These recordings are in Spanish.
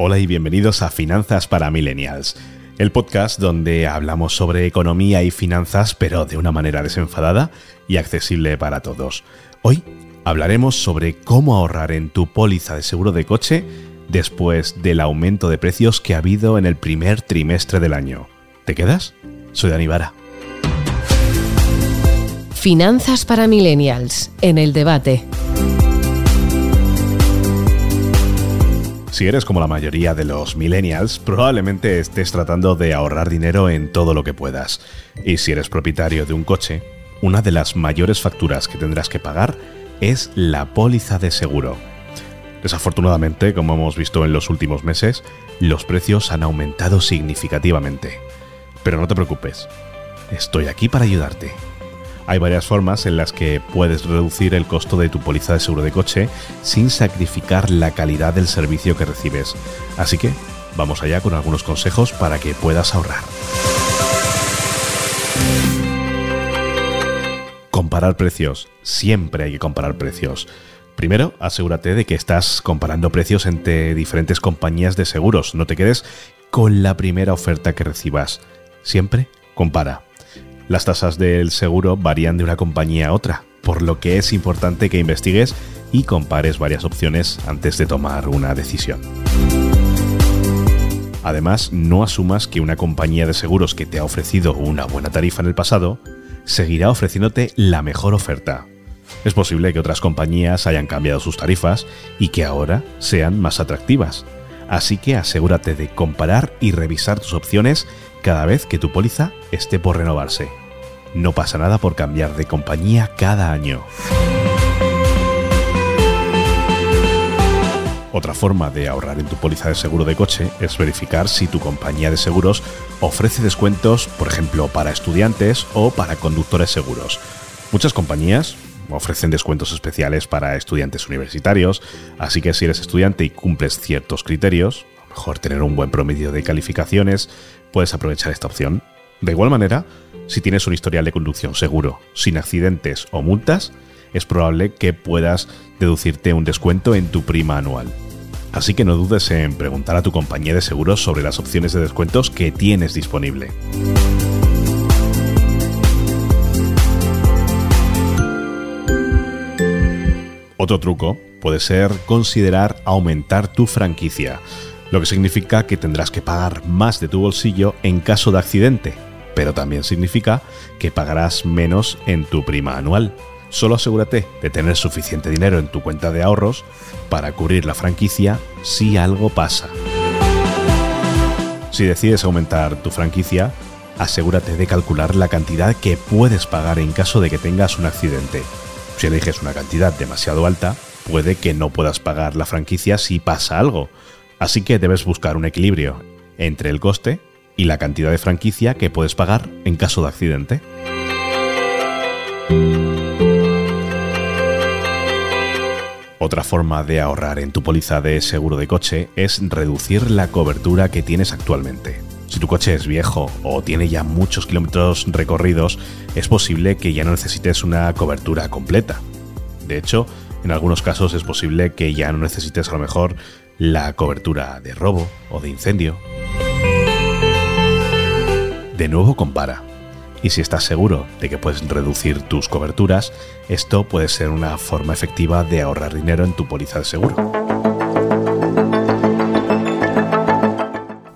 Hola y bienvenidos a Finanzas para Millennials, el podcast donde hablamos sobre economía y finanzas pero de una manera desenfadada y accesible para todos. Hoy hablaremos sobre cómo ahorrar en tu póliza de seguro de coche después del aumento de precios que ha habido en el primer trimestre del año. ¿Te quedas? Soy Dani Vara. Finanzas para Millennials, en el debate. Si eres como la mayoría de los millennials, probablemente estés tratando de ahorrar dinero en todo lo que puedas. Y si eres propietario de un coche, una de las mayores facturas que tendrás que pagar es la póliza de seguro. Desafortunadamente, como hemos visto en los últimos meses, los precios han aumentado significativamente. Pero no te preocupes, estoy aquí para ayudarte. Hay varias formas en las que puedes reducir el costo de tu póliza de seguro de coche sin sacrificar la calidad del servicio que recibes. Así que vamos allá con algunos consejos para que puedas ahorrar. Comparar precios. Siempre hay que comparar precios. Primero, asegúrate de que estás comparando precios entre diferentes compañías de seguros. No te quedes con la primera oferta que recibas. Siempre compara. Las tasas del seguro varían de una compañía a otra, por lo que es importante que investigues y compares varias opciones antes de tomar una decisión. Además, no asumas que una compañía de seguros que te ha ofrecido una buena tarifa en el pasado seguirá ofreciéndote la mejor oferta. Es posible que otras compañías hayan cambiado sus tarifas y que ahora sean más atractivas. Así que asegúrate de comparar y revisar tus opciones cada vez que tu póliza esté por renovarse. No pasa nada por cambiar de compañía cada año. Otra forma de ahorrar en tu póliza de seguro de coche es verificar si tu compañía de seguros ofrece descuentos, por ejemplo, para estudiantes o para conductores seguros. Muchas compañías ofrecen descuentos especiales para estudiantes universitarios, así que si eres estudiante y cumples ciertos criterios, a lo mejor tener un buen promedio de calificaciones, puedes aprovechar esta opción. De igual manera, si tienes un historial de conducción seguro, sin accidentes o multas, es probable que puedas deducirte un descuento en tu prima anual. Así que no dudes en preguntar a tu compañía de seguros sobre las opciones de descuentos que tienes disponible. Otro truco puede ser considerar aumentar tu franquicia, lo que significa que tendrás que pagar más de tu bolsillo en caso de accidente, pero también significa que pagarás menos en tu prima anual. Solo asegúrate de tener suficiente dinero en tu cuenta de ahorros para cubrir la franquicia si algo pasa. Si decides aumentar tu franquicia, asegúrate de calcular la cantidad que puedes pagar en caso de que tengas un accidente. Si eliges una cantidad demasiado alta, puede que no puedas pagar la franquicia si pasa algo. Así que debes buscar un equilibrio entre el coste y la cantidad de franquicia que puedes pagar en caso de accidente. Otra forma de ahorrar en tu póliza de seguro de coche es reducir la cobertura que tienes actualmente. Si tu coche es viejo o tiene ya muchos kilómetros recorridos, es posible que ya no necesites una cobertura completa. De hecho, en algunos casos es posible que ya no necesites a lo mejor la cobertura de robo o de incendio. De nuevo compara. Y si estás seguro de que puedes reducir tus coberturas, esto puede ser una forma efectiva de ahorrar dinero en tu póliza de seguro.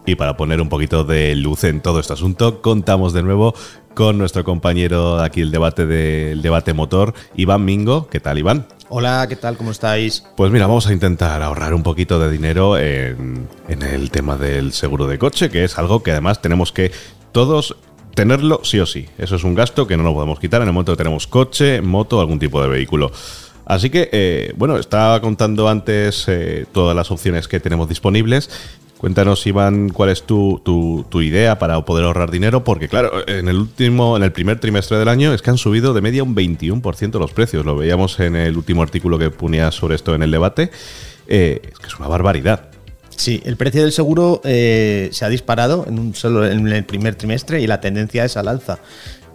Y para poner un poquito de luz en todo este asunto, contamos de nuevo con nuestro compañero aquí el debate del debate motor, Iván Mingo. ¿Qué tal, Iván? Hola, ¿qué tal? ¿Cómo estáis? Pues mira, vamos a intentar ahorrar un poquito de dinero en, en el tema del seguro de coche, que es algo que además tenemos que todos tenerlo sí o sí. Eso es un gasto que no lo podemos quitar en el momento que tenemos coche, moto o algún tipo de vehículo. Así que, eh, bueno, estaba contando antes eh, todas las opciones que tenemos disponibles. Cuéntanos, Iván, cuál es tu, tu, idea para poder ahorrar dinero, porque claro, en el último, en el primer trimestre del año es que han subido de media un 21% los precios. Lo veíamos en el último artículo que ponía sobre esto en el debate. Eh, es que es una barbaridad. Sí, el precio del seguro eh, se ha disparado en, un solo, en el primer trimestre y la tendencia es al alza.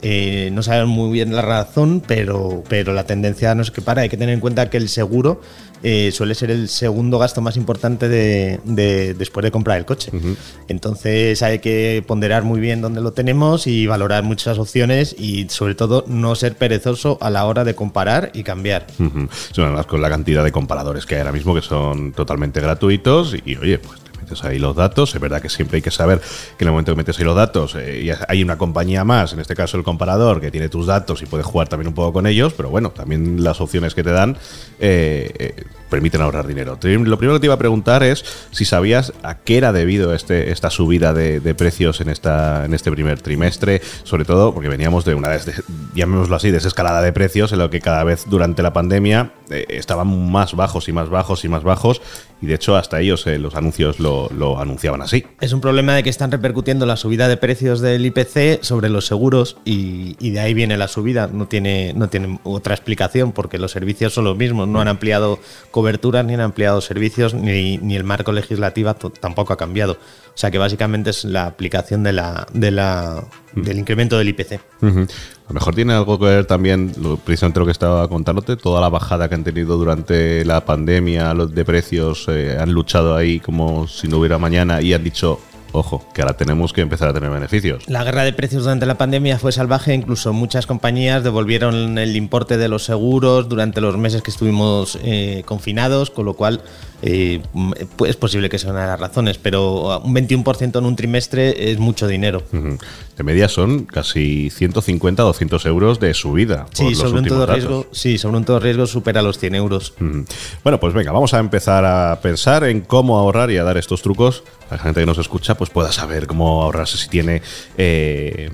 Eh, no sabemos muy bien la razón, pero, pero la tendencia no es que para. Hay que tener en cuenta que el seguro eh, suele ser el segundo gasto más importante de, de- después de comprar el coche. Entonces hay que ponderar muy bien dónde lo tenemos y valorar muchas opciones y sobre todo no ser perezoso a la hora de comparar y cambiar. Además con la cantidad de comparadores que hay ahora mismo que son totalmente gratuitos y oye, pues metes ahí los datos. Es verdad que siempre hay que saber que en el momento que metes ahí los datos eh, hay una compañía más, en este caso el comparador, que tiene tus datos y puedes jugar también un poco con ellos, pero bueno, también las opciones que te dan eh, eh, permiten ahorrar dinero. Lo primero que te iba a preguntar es si sabías a qué era debido este, esta subida de, precios en, esta, en este primer trimestre, sobre todo porque veníamos de una, llamémoslo así, desescalada de precios en lo que cada vez durante la pandemia eh, estaban más bajos y más bajos y más bajos y de hecho hasta ellos eh, los anuncios lo, lo anunciaban así. Es un problema de que están repercutiendo la subida de precios del IPC sobre los seguros y, y de ahí viene la subida. No tiene, no tiene otra explicación porque los servicios son los mismos. No han ampliado coberturas ni han ampliado servicios ni, ni el marco legislativo tampoco ha cambiado. O sea que básicamente es la aplicación de la, de la, del incremento del IPC. A lo mejor tiene algo que ver también, lo- precisamente lo que estaba contándote, toda la bajada que han tenido durante la pandemia, los de precios, eh, han luchado ahí como si no hubiera mañana y han dicho, ojo, que ahora tenemos que empezar a tener beneficios. La guerra de precios durante la pandemia fue salvaje, incluso muchas compañías devolvieron el importe de los seguros durante los meses que estuvimos eh, confinados, con lo cual eh, m- pues es posible que sea una de las razones, pero un 21% en un trimestre es mucho dinero. De media son casi 150 200 euros de subida. por Sí, los sobre un todo datos. riesgo, sí, sobre un todo riesgo supera los 100 euros. Bueno, pues venga, vamos a empezar a pensar en cómo ahorrar y a dar estos trucos. La gente que nos escucha pues pueda saber cómo ahorrarse si tiene... eh,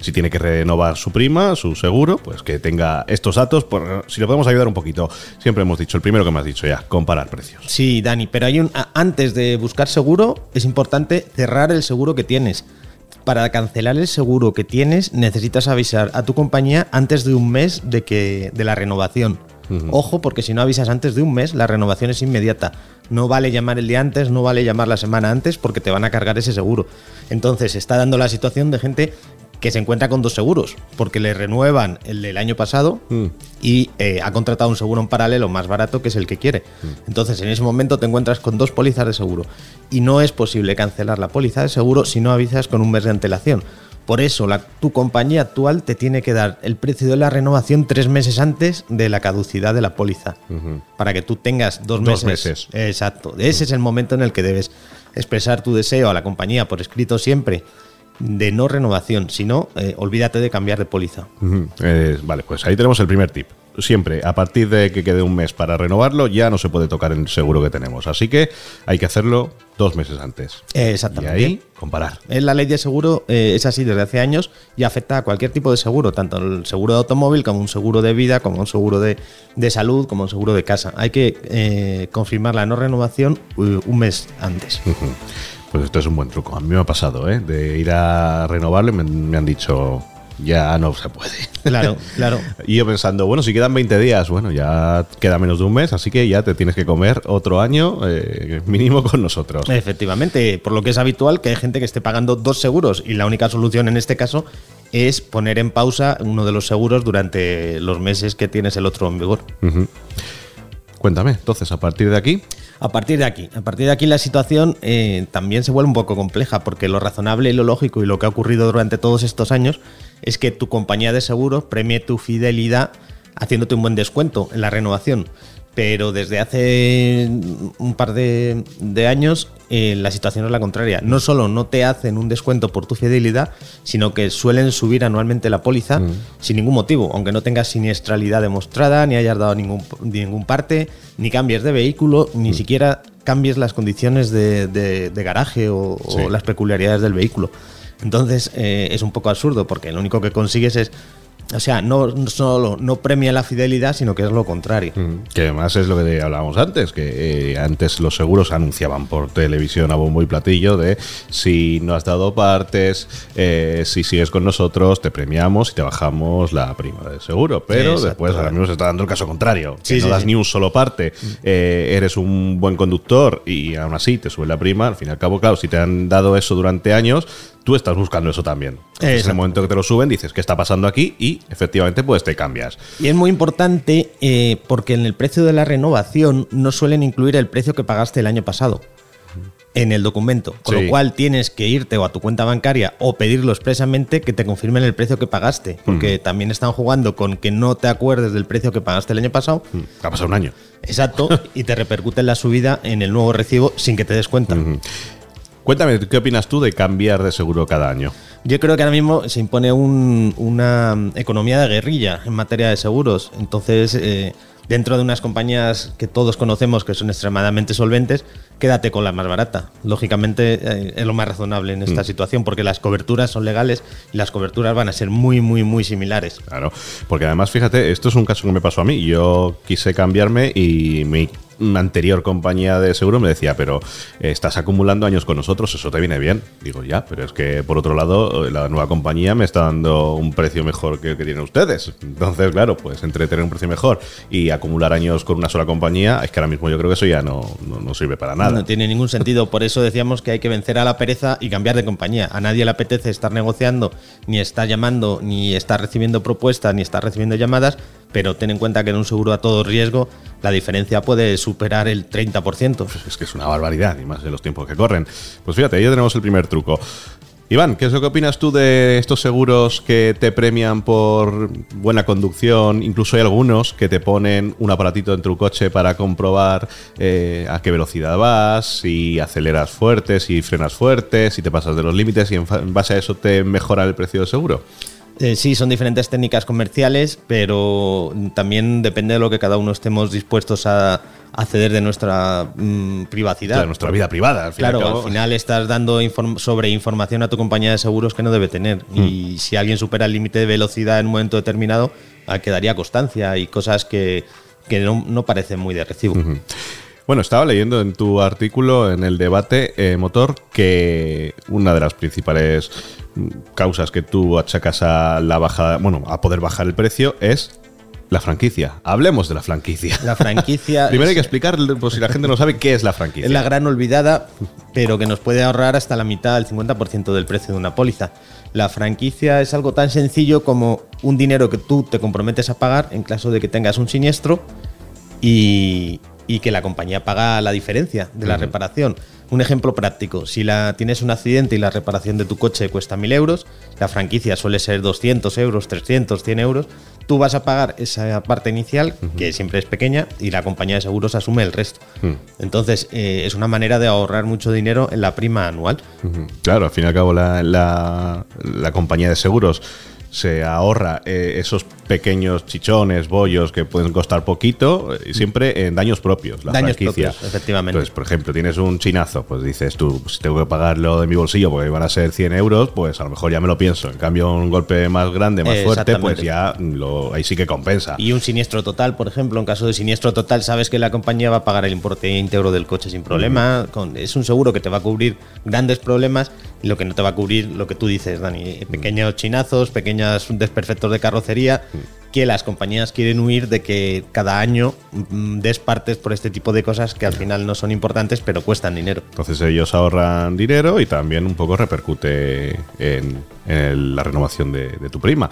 si tiene que renovar su prima, su seguro, pues que tenga estos datos, por, si le podemos ayudar un poquito. Siempre hemos dicho, el primero que me has dicho ya, comparar precios. Sí, Dani, pero hay un antes de buscar seguro es importante cerrar el seguro que tienes. Para cancelar el seguro que tienes necesitas avisar a tu compañía antes de un mes de que de la renovación. Ojo, porque si no avisas antes de un mes, la renovación es inmediata. No vale llamar el día antes, no vale llamar la semana antes porque te van a cargar ese seguro. Entonces, está dando la situación de gente que se encuentra con dos seguros, porque le renuevan el del año pasado y eh, ha contratado un seguro en paralelo más barato que es el que quiere. Entonces, en ese momento te encuentras con dos pólizas de seguro y no es posible cancelar la póliza de seguro si no avisas con un mes de antelación. Por eso, la- tu compañía actual te tiene que dar el precio de la renovación tres meses antes de la caducidad de la póliza, para que tú tengas dos, Dos meses. meses. Exacto. Ese es el momento en el que debes expresar tu deseo a la compañía por escrito siempre de no renovación, si no, eh, olvídate de cambiar de póliza. Eh, vale, pues ahí tenemos el primer tip. Siempre, a partir de que quede un mes para renovarlo, ya no se puede tocar el seguro que tenemos. Así que hay que hacerlo dos meses antes. Eh, Y exactamente. ahí, comparar. En la ley de seguro eh, es así desde hace años y afecta a cualquier tipo de seguro, tanto el seguro de automóvil como un seguro de vida, como un seguro de, de salud, como un seguro de casa. Hay que confirmar la no renovación un mes antes. Pues esto es un buen truco. A mí me ha pasado, ¿eh? De ir a renovarlo y me, me han dicho, ya no se puede. Claro, claro. Y yo pensando, bueno, si quedan 20 días, bueno, ya queda menos de un mes, así que ya te tienes que comer otro año eh, mínimo con nosotros. Efectivamente, por lo que es habitual que hay gente que esté pagando dos seguros y la única solución en este caso es poner en pausa uno de los seguros durante los meses que tienes el otro en vigor. Ujú. Cuéntame, entonces, a partir de aquí, A partir de aquí, a partir de aquí la situación eh, también se vuelve un poco compleja porque lo razonable y lo lógico y lo que ha ocurrido durante todos estos años es que tu compañía de seguros premie tu fidelidad haciéndote un buen descuento en la renovación. Pero desde hace un par de, de años eh, la situación es la contraria. No solo no te hacen un descuento por tu fidelidad, sino que suelen subir anualmente la póliza sin ningún motivo, aunque no tengas siniestralidad demostrada, ni hayas dado ningún, ningún parte, ni cambies de vehículo, ni siquiera cambies las condiciones de, de- de garaje o, las peculiaridades del vehículo. Entonces eh, es un poco absurdo porque lo único que consigues es, o sea, no no solo no premia la fidelidad, sino que es lo contrario. que además es lo que hablábamos antes, que eh, antes los seguros anunciaban por televisión a bombo y platillo de si no has dado partes, eh, si sigues con nosotros, te premiamos y te bajamos la prima de seguro. Pero después ahora mismo se está dando el caso contrario, que Sí, no das sí. ni un solo parte, eh, eres un buen conductor y aún así te sube la prima. Al fin y al cabo, claro, si te han dado eso durante años, tú estás buscando eso también. Entonces, en el momento que te lo suben, dices, ¿qué está pasando aquí? Y efectivamente, pues te cambias. Y es muy importante eh, porque en el precio de la renovación no suelen incluir el precio que pagaste el año pasado en el documento. Con Sí. lo cual tienes que irte o a tu cuenta bancaria o pedirlo expresamente que te confirmen el precio que pagaste. Porque también están jugando con que no te acuerdes del precio que pagaste el año pasado. Mm, Ha pasado un año. Exacto. y te repercute en la subida en el nuevo recibo sin que te des cuenta. Cuéntame, ¿qué opinas tú de cambiar de seguro cada año? Yo creo que ahora mismo se impone un- una economía de guerrilla en materia de seguros. Entonces, eh, dentro de unas compañías que todos conocemos que son extremadamente solventes, quédate con la más barata. Lógicamente eh, es lo más razonable en esta situación porque las coberturas son legales y las coberturas van a ser muy, muy, muy similares. Claro, porque además, fíjate, esto es un caso que me pasó a mí. Yo quise cambiarme y mi anterior compañía de seguro me decía, pero eh, estás acumulando años con nosotros, eso te viene bien. Digo, ya, pero es que por otro lado, eh, la nueva compañía me está dando un precio mejor que el que tienen ustedes. Entonces, claro, pues entre tener un precio mejor y acumular años con una sola compañía, es que ahora mismo yo creo que eso ya no, no, no sirve para nada. No tiene ningún sentido. Por eso decíamos que hay que vencer a la pereza y cambiar de compañía. A nadie le apetece estar negociando, ni estar llamando, ni estar recibiendo propuestas, ni estar recibiendo llamadas. Pero ten en cuenta que en un seguro a todo riesgo la diferencia puede superar el 30%. Es que es una barbaridad, y más de los tiempos que corren. Pues fíjate, ya tenemos el primer truco. Iván, ¿qué es lo que opinas tú de estos seguros que te premian por buena conducción? Incluso hay algunos que te ponen un aparatito en tu coche para comprobar eh, a qué velocidad vas, si aceleras fuerte, si frenas fuerte, si te pasas de los límites y en, en base a eso te mejora el precio del seguro. Eh, sí, son diferentes técnicas comerciales, pero también depende de lo que cada uno estemos dispuestos a, a ceder de nuestra mm, privacidad. De nuestra vida privada, al Claro, al final estás dando inform- sobre información a tu compañía de seguros que no debe tener. Mm. Y si alguien supera el límite de velocidad en un momento determinado, ah, quedaría constancia y cosas que, que no, no parecen muy de recibo. Bueno, estaba leyendo en tu artículo en el debate eh, motor que una de las principales causas que tú achacas a la bajada, bueno, a poder bajar el precio es la franquicia. Hablemos de la franquicia. La franquicia Primero hay que explicar, por si la gente no sabe qué es la franquicia. es la gran olvidada, pero que nos puede ahorrar hasta la mitad, el 50% del precio de una póliza. La franquicia es algo tan sencillo como un dinero que tú te comprometes a pagar en caso de que tengas un siniestro y, y que la compañía paga la diferencia de la reparación. Un ejemplo práctico, si la, tienes un accidente y la reparación de tu coche cuesta 1.000 euros, la franquicia suele ser 200 euros, 300, 100 euros, tú vas a pagar esa parte inicial, que siempre es pequeña, y la compañía de seguros asume el resto. Entonces, eh, es una manera de ahorrar mucho dinero en la prima anual. Claro, al fin y al cabo la, la- la compañía de seguros se ahorra eh, esos pequeños chichones, bollos que pueden costar poquito, eh, y siempre en daños propios, la Daños franquicia. propios, efectivamente. Entonces, por ejemplo, tienes un chinazo, pues dices tú, si tengo que pagarlo de mi bolsillo porque van a ser 100 euros, pues a lo mejor ya me lo pienso. En cambio, un golpe más grande, más Eh, fuerte, pues ya lo, ahí sí que compensa. Y un siniestro total, por ejemplo, en caso de siniestro total, sabes que la compañía va a pagar el importe íntegro del coche sin problema. Con, es un seguro que te va a cubrir grandes problemas lo que no te va a cubrir lo que tú dices, Dani. Pequeños chinazos, pequeños desperfectos de carrocería que las compañías quieren huir de que cada año mm, des partes por este tipo de cosas que al final no son importantes pero cuestan dinero. Entonces ellos ahorran dinero y también un poco repercute en, la renovación de, de tu prima.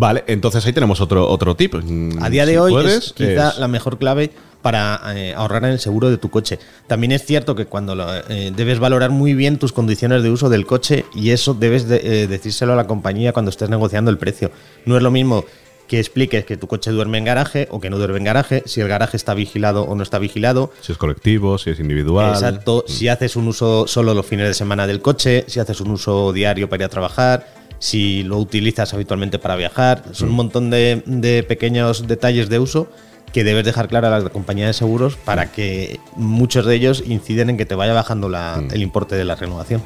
Vale, entonces ahí tenemos otro, otro tip. Mm, A día de si hoy puedes, es quizá es- la mejor clave para eh, ahorrar en el seguro de tu coche. También es cierto que cuando lo, eh, debes valorar muy bien tus condiciones de uso del coche y eso debes de- eh, decírselo a la compañía cuando estés negociando el precio. No es lo mismo que expliques que tu coche duerme en garaje o que no duerme en garaje, si el garaje está vigilado o no está vigilado, si es colectivo, si es individual. Exacto. Si haces un uso solo los fines de semana del coche, si haces un uso diario para ir a trabajar, si lo utilizas habitualmente para viajar. Son un montón de, de pequeños detalles de uso que debes dejar clara a la compañía de seguros para que muchos de ellos inciden en que te vaya bajando la- el importe de la renovación.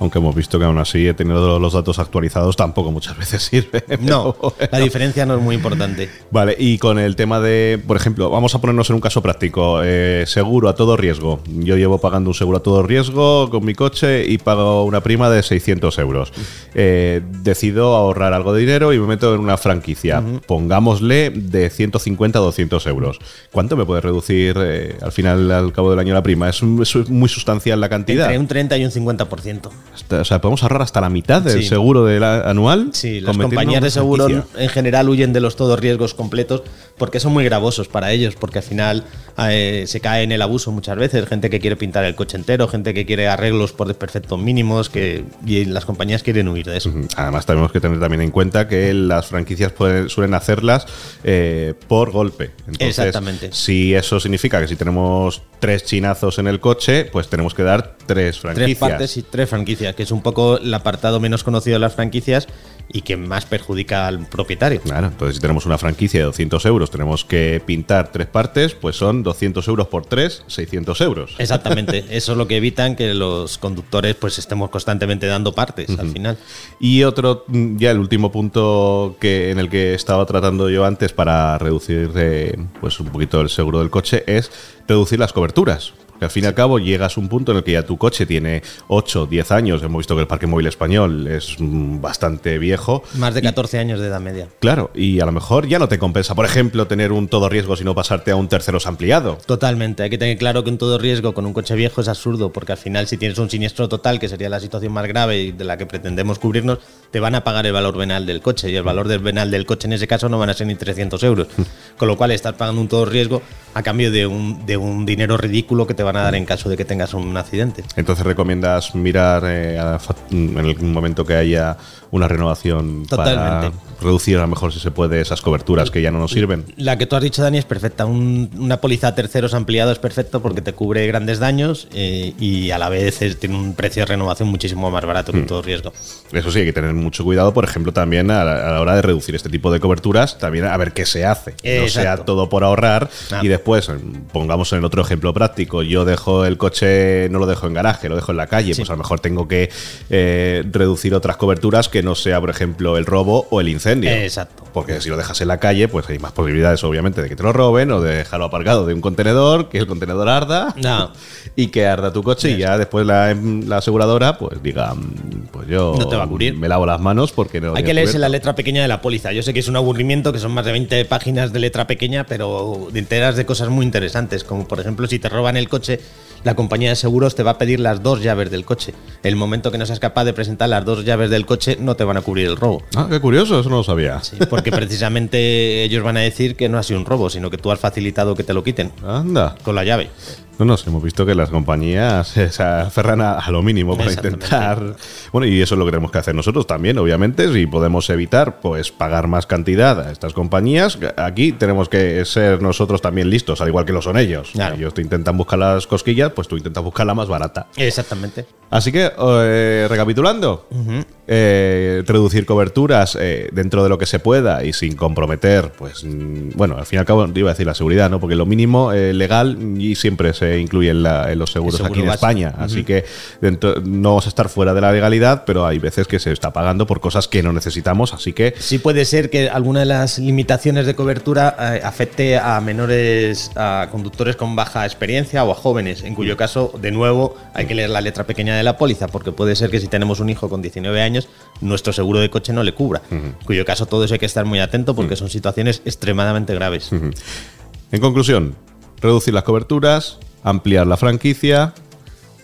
Aunque hemos visto que aún así, he tenido los datos actualizados, tampoco muchas veces sirve. No, la diferencia no es muy importante. Vale, y con el tema de, por ejemplo, vamos a ponernos en un caso práctico, eh, seguro a todo riesgo. Yo llevo pagando un seguro a todo riesgo con mi coche y pago una prima de 600 euros. Eh, decido ahorrar algo de dinero y me meto en una franquicia. Pongámosle de 150 a 200 euros. ¿Cuánto me puede reducir eh, al final, al cabo del año, la prima? ¿Es, es muy sustancial la cantidad? Entre un 30 y un 50%. O sea, podemos ahorrar hasta la mitad del Sí. seguro del a- anual. Sí, las compañías de seguro en general huyen de los todos riesgos completos porque son muy gravosos para ellos, porque al final eh, se cae en el abuso muchas veces, gente que quiere pintar el coche entero, gente que quiere arreglos por desperfectos mínimos, que y las compañías quieren huir de eso. Además, tenemos que tener también en cuenta que las franquicias pueden- suelen hacerlas eh, por golpe. Entonces, Exactamente. Si eso significa que si tenemos tres chinazos en el coche, pues tenemos que dar tres franquicias. Tres partes y tres franquicias, que es un poco el apartado menos conocido de las franquicias y que más perjudica al propietario. Claro, entonces si tenemos una franquicia de 200 euros, tenemos que pintar tres partes, pues son 200 euros por tres, 600 euros. Exactamente, eso es lo que evitan que los conductores pues estemos constantemente dando partes al final. Y otro, mm, ya el último punto que en el que estaba tratando yo antes para reducir eh, pues un poquito el seguro del coche es reducir las coberturas. Al fin y al cabo llegas a un punto en el que ya tu coche tiene 8, 10 años. Hemos visto que el parque móvil español es mm, bastante viejo. Más de 14 años de edad media. Claro, y a lo mejor ya no te compensa, por ejemplo, tener un todo riesgo sino pasarte a un terceros ampliado. Totalmente, hay que tener claro que un todo riesgo con un coche viejo es absurdo, porque al final si tienes un siniestro total, que sería la situación más grave y de la que pretendemos cubrirnos, te van a pagar el valor venal del coche y el valor del venal del coche en ese caso no van a ser ni 300 euros. Con lo cual estás pagando un todo riesgo a cambio de un, de un dinero ridículo que te van a dar en caso de que tengas un accidente. Entonces recomiendas mirar eh, a fa- en el momento que haya una renovación para Totalmente. reducir a lo mejor si se puede esas coberturas que ya no nos sirven. La que tú has dicho, Dani, es perfecta. Un- una póliza a terceros ampliado es perfecto porque te cubre grandes daños eh, y a la vez es- tiene un precio de renovación muchísimo más barato que un todo riesgo. Eso sí, hay que tener mucho cuidado, por ejemplo, también a la, a la hora de reducir este tipo de coberturas, también a ver qué se hace. No sea todo por ahorrar Ah. y después, pongamos en el otro ejemplo práctico, yo dejo el coche, no lo dejo en garaje, lo dejo en la calle, Sí. pues a lo mejor tengo que eh, reducir otras coberturas que no sea, por ejemplo, el robo o el incendio. Exacto. Porque si lo dejas en la calle, pues hay más posibilidades, obviamente, de que te lo roben o de dejarlo aparcado de un contenedor, que el contenedor arda No. y que arda tu coche y ya después la, la aseguradora, pues diga, mm, pues yo No te va a cubrir. me lavo las manos porque no. Hay que leerse la letra pequeña de la póliza. Yo sé que es un aburrimiento, que son más de 20 páginas de letra pequeña, pero enteras de cosas muy interesantes, como por ejemplo si te roban el coche, piace la compañía de seguros te va a pedir las dos llaves del coche. El momento que no seas capaz de presentar las dos llaves del coche, no te van a cubrir el robo. Ah, qué curioso, eso no lo sabía. Sí, porque precisamente ellos van a decir que no ha sido un robo, sino que tú has facilitado que te lo quiten Anda. con la llave. No, no, hemos visto que las compañías se aferran a, a lo mínimo para intentar. Bueno, y eso es lo que tenemos que hacer nosotros también, obviamente. Si podemos evitar, pues pagar más cantidad a estas compañías, aquí tenemos que ser nosotros también listos, al igual que lo son ellos. Claro. Ellos te intentan buscar las cosquillas, pues tú intentas buscar la más barata. Exactamente. Así que, eh, recapitulando, eh, reducir coberturas eh, dentro de lo que se pueda y sin comprometer, pues, mm, bueno, al fin y al cabo, iba a decir la seguridad, ¿no? Porque lo mínimo eh, legal y siempre se incluye en, la- en los seguros seguro aquí en. España. Así que dentro, no vamos a estar fuera de la legalidad, pero hay veces que se está pagando por cosas que no necesitamos, así que Sí puede ser que alguna de las limitaciones de cobertura eh, afecte a menores, a conductores con baja experiencia o a jóvenes, en cuyo caso, de nuevo, hay que leer la letra pequeña de la póliza, porque puede ser que si tenemos un hijo con 19 años, nuestro seguro de coche no le cubra. En cuyo caso, todo eso hay que estar muy atento porque son situaciones extremadamente graves. En conclusión, reducir las coberturas, ampliar la franquicia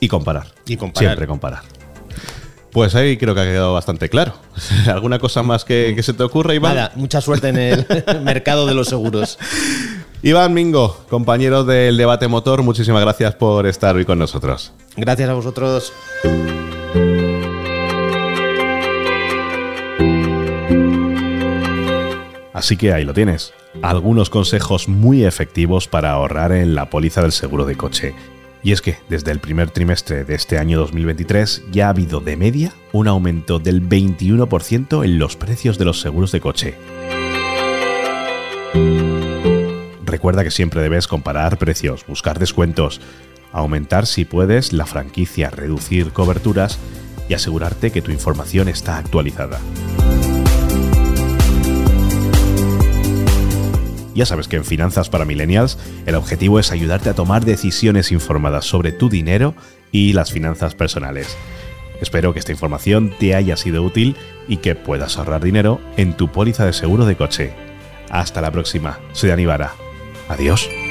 y comparar. Y comparar. Siempre comparar. Pues ahí creo que ha quedado bastante claro. ¿Alguna cosa más que, que se te ocurra, Iván? Nada, mucha suerte en el mercado de los seguros. Iván Mingo, compañero del debate motor, muchísimas gracias por estar hoy con nosotros. Gracias a vosotros. Así que ahí lo tienes. Algunos consejos muy efectivos para ahorrar en la póliza del seguro de coche. Y es que desde el primer trimestre de este año 2023 ya ha habido de media un aumento del 21% en los precios de los seguros de coche. Recuerda que siempre debes comparar precios, buscar descuentos, aumentar si puedes la franquicia, reducir coberturas y asegurarte que tu información está actualizada. Ya sabes que en Finanzas para Millennials el objetivo es ayudarte a tomar decisiones informadas sobre tu dinero y las finanzas personales. Espero que esta información te haya sido útil y que puedas ahorrar dinero en tu póliza de seguro de coche. Hasta la próxima. Soy Aníbara. Adiós.